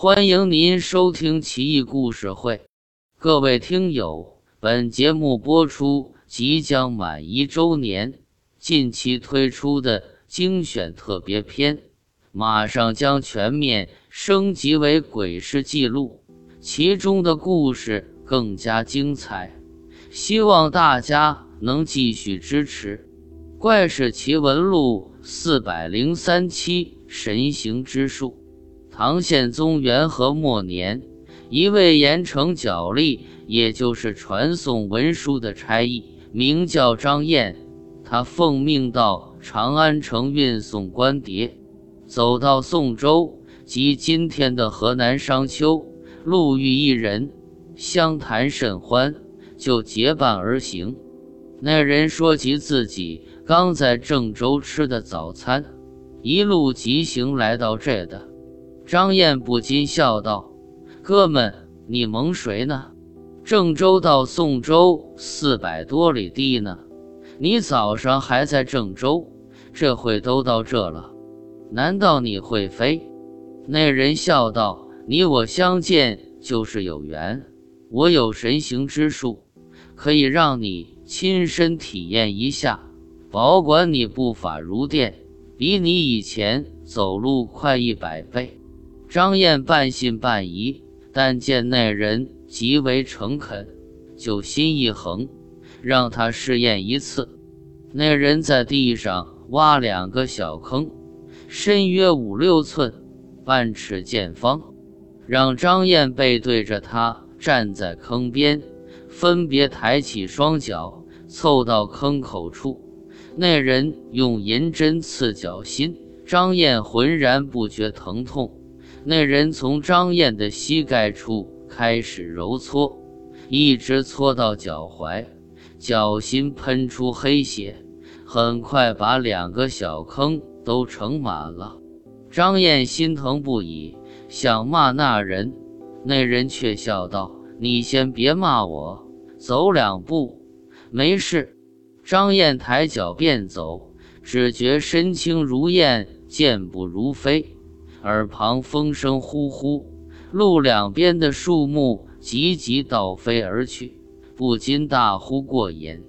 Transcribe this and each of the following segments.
欢迎您收听《奇异故事会》，各位听友，本节目播出即将满一周年，近期推出的精选特别篇，马上将全面升级为鬼事记录，其中的故事更加精彩，希望大家能继续支持。《怪事奇闻录》四百零三期神行之术。唐宪宗元和末年，一位严惩角吏，也就是传送文书的差役，名叫张燕。他奉命到长安城运送官牒，走到宋州即今天的河南商丘，路遇一人，相谈甚欢，就结伴而行。那人说起自己。刚在郑州吃的早餐，一路疾行来到这的。张燕不禁笑道：“哥们，你蒙谁呢？郑州到宋州四百多里地呢，你早上还在郑州，这会都到这了，难道你会飞？”那人笑道：“你我相见就是有缘，我有神行之术，可以让你亲身体验一下。”保管你步法如电，比你以前走路快一百倍。张燕半信半疑，但见那人极为诚恳，就心一横，让他试验一次。那人在地上挖两个小坑，深约五六寸，半尺见方，让张燕背对着他站在坑边，分别抬起双脚，凑到坑口处。那人用银针刺脚心，张燕浑然不觉疼痛。那人从张燕的膝盖处开始揉搓，一直搓到脚踝，脚心喷出黑血，很快把两个小坑都盛满了。张燕心疼不已，想骂那人，那人却笑道：“你先别骂我，走两步，没事。”张燕抬脚便走，只觉身轻如燕，健步如飞。耳旁风声呼呼，路两边的树木急急倒飞而去，不禁大呼过瘾。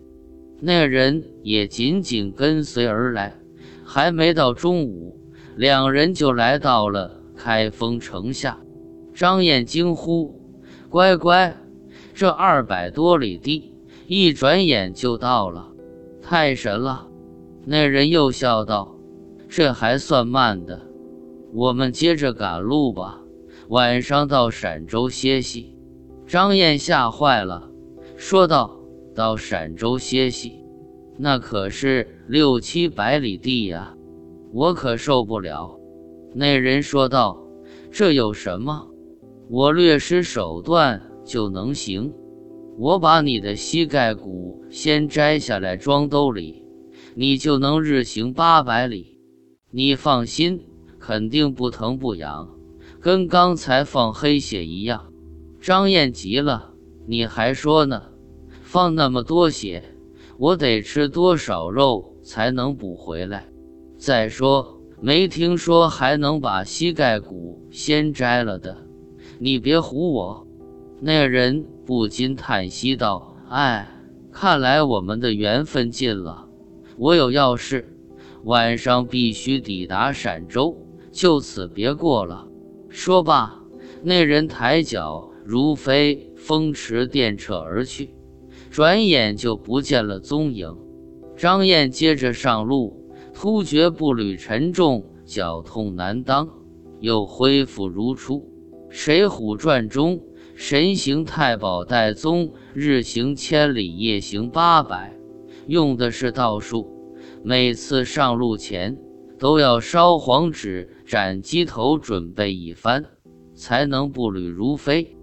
那人也紧紧跟随而来。还没到中午，两人就来到了开封城下。张燕惊呼：“乖乖，这二百多里地，一转眼就到了。”太神了！那人又笑道：“这还算慢的，我们接着赶路吧。晚上到陕州歇息。”张燕吓坏了，说道：“到陕州歇息，那可是六七百里地呀，我可受不了。”那人说道：“这有什么？我略施手段就能行。”我把你的膝盖骨先摘下来装兜里，你就能日行八百里。你放心，肯定不疼不痒，跟刚才放黑血一样。张燕急了：“你还说呢？放那么多血，我得吃多少肉才能补回来？再说，没听说还能把膝盖骨先摘了的。你别唬我。”那人。不禁叹息道：“哎，看来我们的缘分尽了。我有要事，晚上必须抵达陕州，就此别过了。”说罢，那人抬脚如飞，风驰电掣而去，转眼就不见了踪影。张燕接着上路，突觉步履沉重，脚痛难当，又恢复如初。《水浒传》中。神行太保戴宗日行千里，夜行八百，用的是道术。每次上路前都要烧黄纸、斩鸡头，准备一番，才能步履如飞。